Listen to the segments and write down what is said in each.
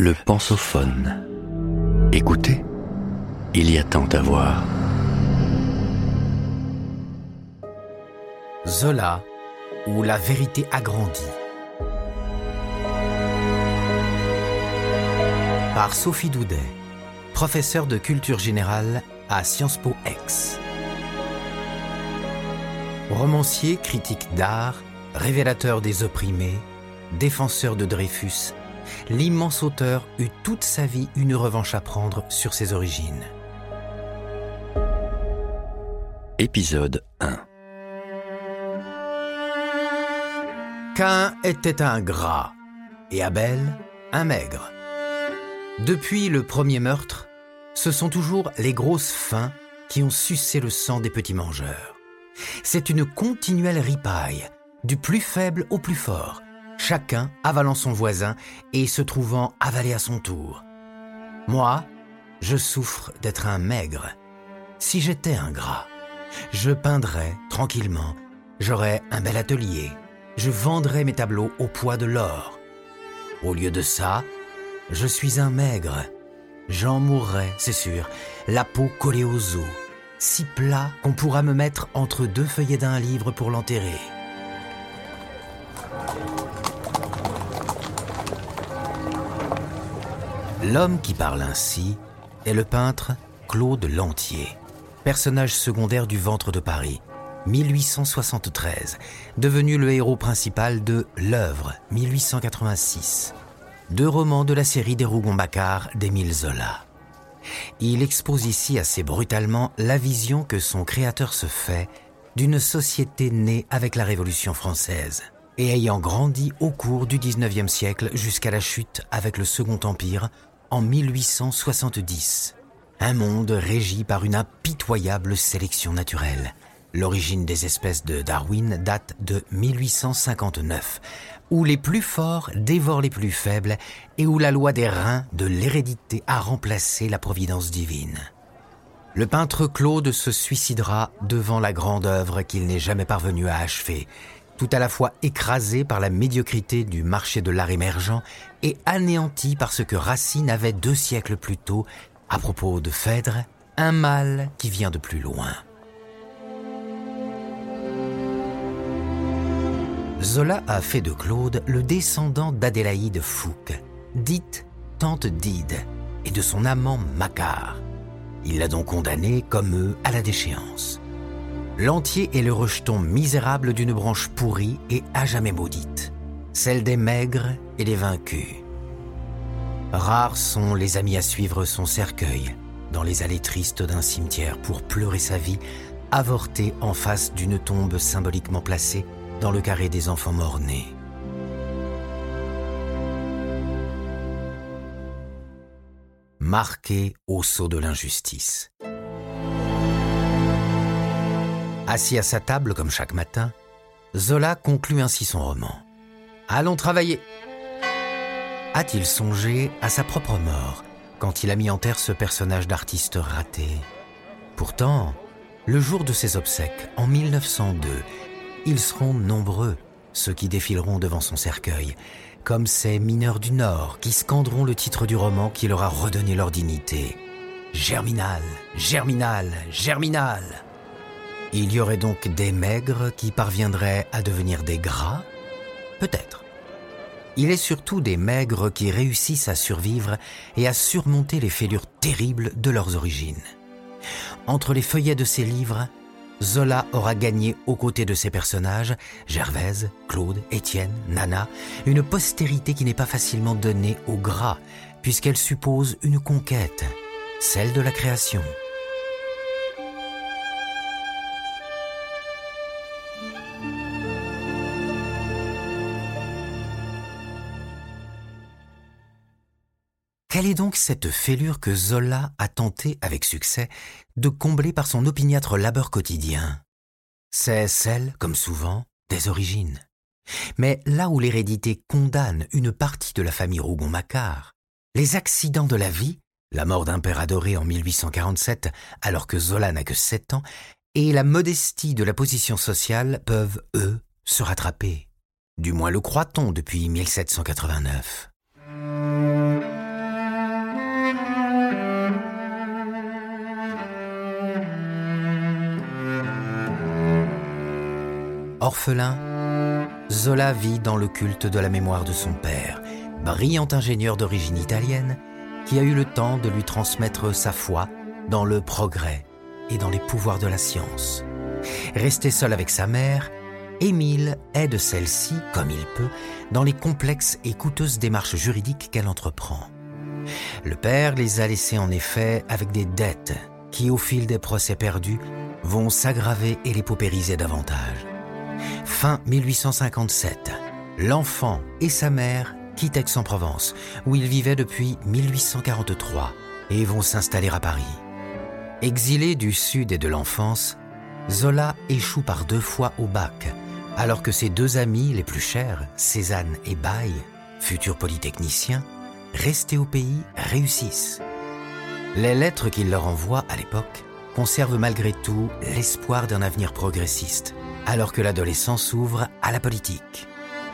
Le pensophone. Écoutez, il y a tant à voir. Zola ou la vérité agrandie. Par Sophie Doudet, professeure de culture générale à Sciences Po X. Romancier, critique d'art, révélateur des opprimés, défenseur de Dreyfus, l'immense auteur eut toute sa vie une revanche à prendre sur ses origines. Épisode 1 Cain était un gras et Abel un maigre. Depuis le premier meurtre, ce sont toujours les grosses faims qui ont sucé le sang des petits mangeurs. C'est une continuelle ripaille, du plus faible au plus fort, chacun avalant son voisin et se trouvant avalé à son tour. Moi, je souffre d'être un maigre. Si j'étais un gras, je peindrais tranquillement, j'aurais un bel atelier, je vendrais mes tableaux au poids de l'or. Au lieu de ça, je suis un maigre. J'en mourrais, c'est sûr, la peau collée aux os, si plat qu'on pourra me mettre entre deux feuillets d'un livre pour l'enterrer. L'homme qui parle ainsi est le peintre Claude Lantier, personnage secondaire du ventre de Paris, 1873, devenu le héros principal de L'œuvre, 1886, deux romans de la série des Rougon-Macquart d'Émile Zola. Il expose ici assez brutalement la vision que son créateur se fait d'une société née avec la Révolution française et ayant grandi au cours du XIXe siècle jusqu'à la chute avec le Second Empire en 1870. Un monde régi par une impitoyable sélection naturelle. L'origine des espèces de Darwin date de 1859, où les plus forts dévorent les plus faibles et où la loi des reins de l'hérédité a remplacé la providence divine. Le peintre Claude se suicidera devant la grande œuvre qu'il n'est jamais parvenu à achever, tout à la fois écrasé par la médiocrité du marché de l'art émergent et anéanti par ce que Racine avait deux siècles plus tôt à propos de Phèdre, un mal qui vient de plus loin. Zola a fait de Claude le descendant d'Adélaïde Fouque, dite tante Dide, et de son amant Macquart. Il l'a donc condamné, comme eux, à la déchéance. L'entier est le rejeton misérable d'une branche pourrie et à jamais maudite, celle des maigres et des vaincus. Rares sont les amis à suivre son cercueil dans les allées tristes d'un cimetière pour pleurer sa vie, avortée en face d'une tombe symboliquement placée dans le carré des enfants morts-nés. Marqué au sceau de l'injustice. Assis à sa table comme chaque matin, Zola conclut ainsi son roman. Allons travailler. A-t-il songé à sa propre mort quand il a mis en terre ce personnage d'artiste raté? Pourtant, le jour de ses obsèques, en 1902, ils seront nombreux, ceux qui défileront devant son cercueil, comme ces mineurs du Nord qui scanderont le titre du roman qui leur a redonné leur dignité. Germinal, Germinal, Germinal. Il y aurait donc des maigres qui parviendraient à devenir des gras? Peut-être. Il est surtout des maigres qui réussissent à survivre et à surmonter les fêlures terribles de leurs origines. Entre les feuillets de ses livres, Zola aura gagné aux côtés de ses personnages, Gervaise, Claude, Étienne, Nana, une postérité qui n'est pas facilement donnée au gras, puisqu'elle suppose une conquête, celle de la création. Quelle est donc cette fêlure que Zola a tenté, avec succès, de combler par son opiniâtre labeur quotidien? C'est celle, comme souvent, des origines. Mais là où l'hérédité condamne une partie de la famille Rougon-Macquart, les accidents de la vie, la mort d'un père adoré en 1847 alors que Zola n'a que 7 ans, et la modestie de la position sociale peuvent, eux, se rattraper. Du moins le croit-on depuis 1789. Orphelin, Zola vit dans le culte de la mémoire de son père, brillant ingénieur d'origine italienne, qui a eu le temps de lui transmettre sa foi dans le progrès et dans les pouvoirs de la science. Resté seul avec sa mère, Émile aide celle-ci, comme il peut, dans les complexes et coûteuses démarches juridiques qu'elle entreprend. Le père les a laissés en effet avec des dettes qui, au fil des procès perdus, vont s'aggraver et les paupériser davantage. Fin 1857, l'enfant et sa mère quittent Aix-en-Provence, où ils vivaient depuis 1843, et vont s'installer à Paris. Exilé du sud et de l'enfance, Zola échoue par deux fois au bac, alors que ses deux amis les plus chers, Cézanne et Baye, futurs polytechniciens, restés au pays, réussissent. Les lettres qu'il leur envoie à l'époque conservent malgré tout l'espoir d'un avenir progressiste, alors que l'adolescent s'ouvre à la politique.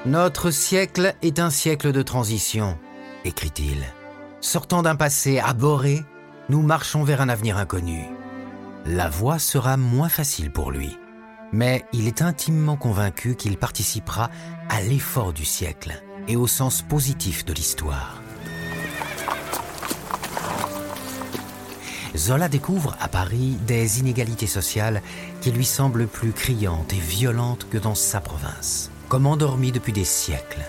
Notre siècle est un siècle de transition, écrit-il. Sortant d'un passé abhorré, nous marchons vers un avenir inconnu. La voie sera moins facile pour lui, mais il est intimement convaincu qu'il participera à l'effort du siècle et au sens positif de l'histoire. Zola découvre à Paris des inégalités sociales qui lui semblent plus criantes et violentes que dans sa province, comme endormies depuis des siècles.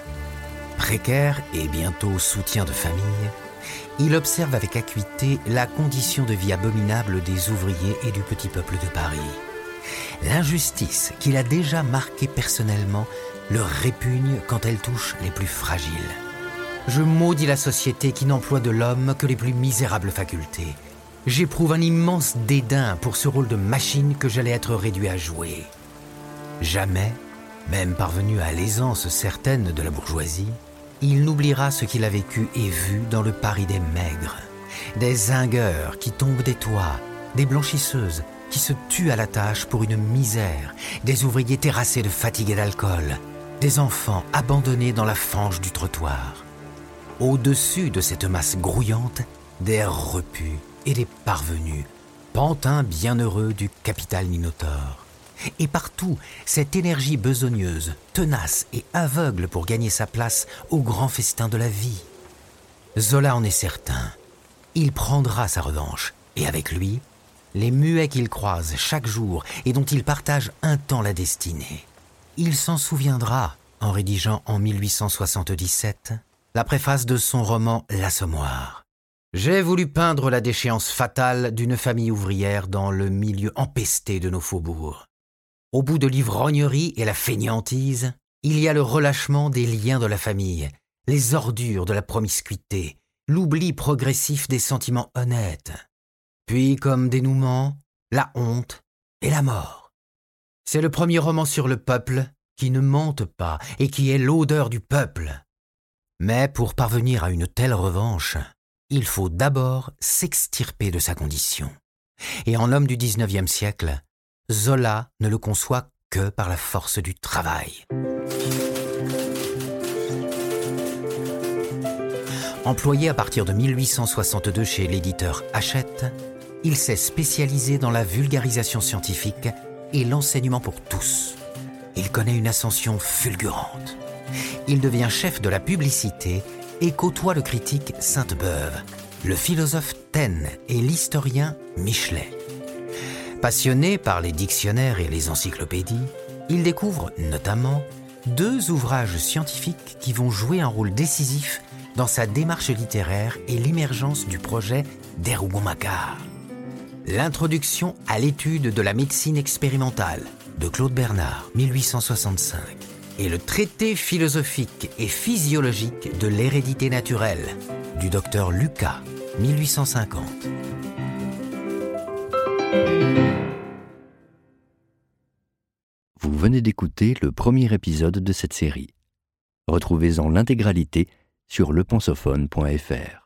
Précaire et bientôt soutien de famille, il observe avec acuité la condition de vie abominable des ouvriers et du petit peuple de Paris. L'injustice qu'il a déjà marquée personnellement leur répugne quand elle touche les plus fragiles. Je maudis la société qui n'emploie de l'homme que les plus misérables facultés j'éprouve un immense dédain pour ce rôle de machine que j'allais être réduit à jouer. Jamais, même parvenu à l'aisance certaine de la bourgeoisie, il n'oubliera ce qu'il a vécu et vu dans le Paris des maigres, des zingueurs qui tombent des toits, des blanchisseuses qui se tuent à la tâche pour une misère, des ouvriers terrassés de fatigue et d'alcool, des enfants abandonnés dans la fange du trottoir. Au-dessus de cette masse grouillante, des repus, et les parvenus, pantins bienheureux du capital Minotaure. Et partout, cette énergie besogneuse, tenace et aveugle pour gagner sa place au grand festin de la vie. Zola en est certain. Il prendra sa revanche, et avec lui, les muets qu'il croise chaque jour et dont il partage un temps la destinée. Il s'en souviendra en rédigeant en 1877 la préface de son roman L'Assommoir. J'ai voulu peindre la déchéance fatale d'une famille ouvrière dans le milieu empesté de nos faubourgs. Au bout de l'ivrognerie et la fainéantise, il y a le relâchement des liens de la famille, les ordures de la promiscuité, l'oubli progressif des sentiments honnêtes. Puis, comme dénouement, la honte et la mort. C'est le premier roman sur le peuple qui ne mente pas et qui est l'odeur du peuple. Mais pour parvenir à une telle revanche, il faut d'abord s'extirper de sa condition. Et en l'homme du XIXe siècle, Zola ne le conçoit que par la force du travail. Employé à partir de 1862 chez l'éditeur Hachette, il s'est spécialisé dans la vulgarisation scientifique et l'enseignement pour tous. Il connaît une ascension fulgurante. Il devient chef de la publicité et côtoie le critique Sainte-Beuve, le philosophe Taine et l'historien Michelet. Passionné par les dictionnaires et les encyclopédies, il découvre notamment deux ouvrages scientifiques qui vont jouer un rôle décisif dans sa démarche littéraire et l'émergence du projet d'Erougon-Macquart. L'introduction à l'étude de la médecine expérimentale de Claude Bernard, 1865 et le traité philosophique et physiologique de l'hérédité naturelle du docteur Lucas, 1850. Vous venez d'écouter le premier épisode de cette série. Retrouvez-en l'intégralité sur lepensophone.fr.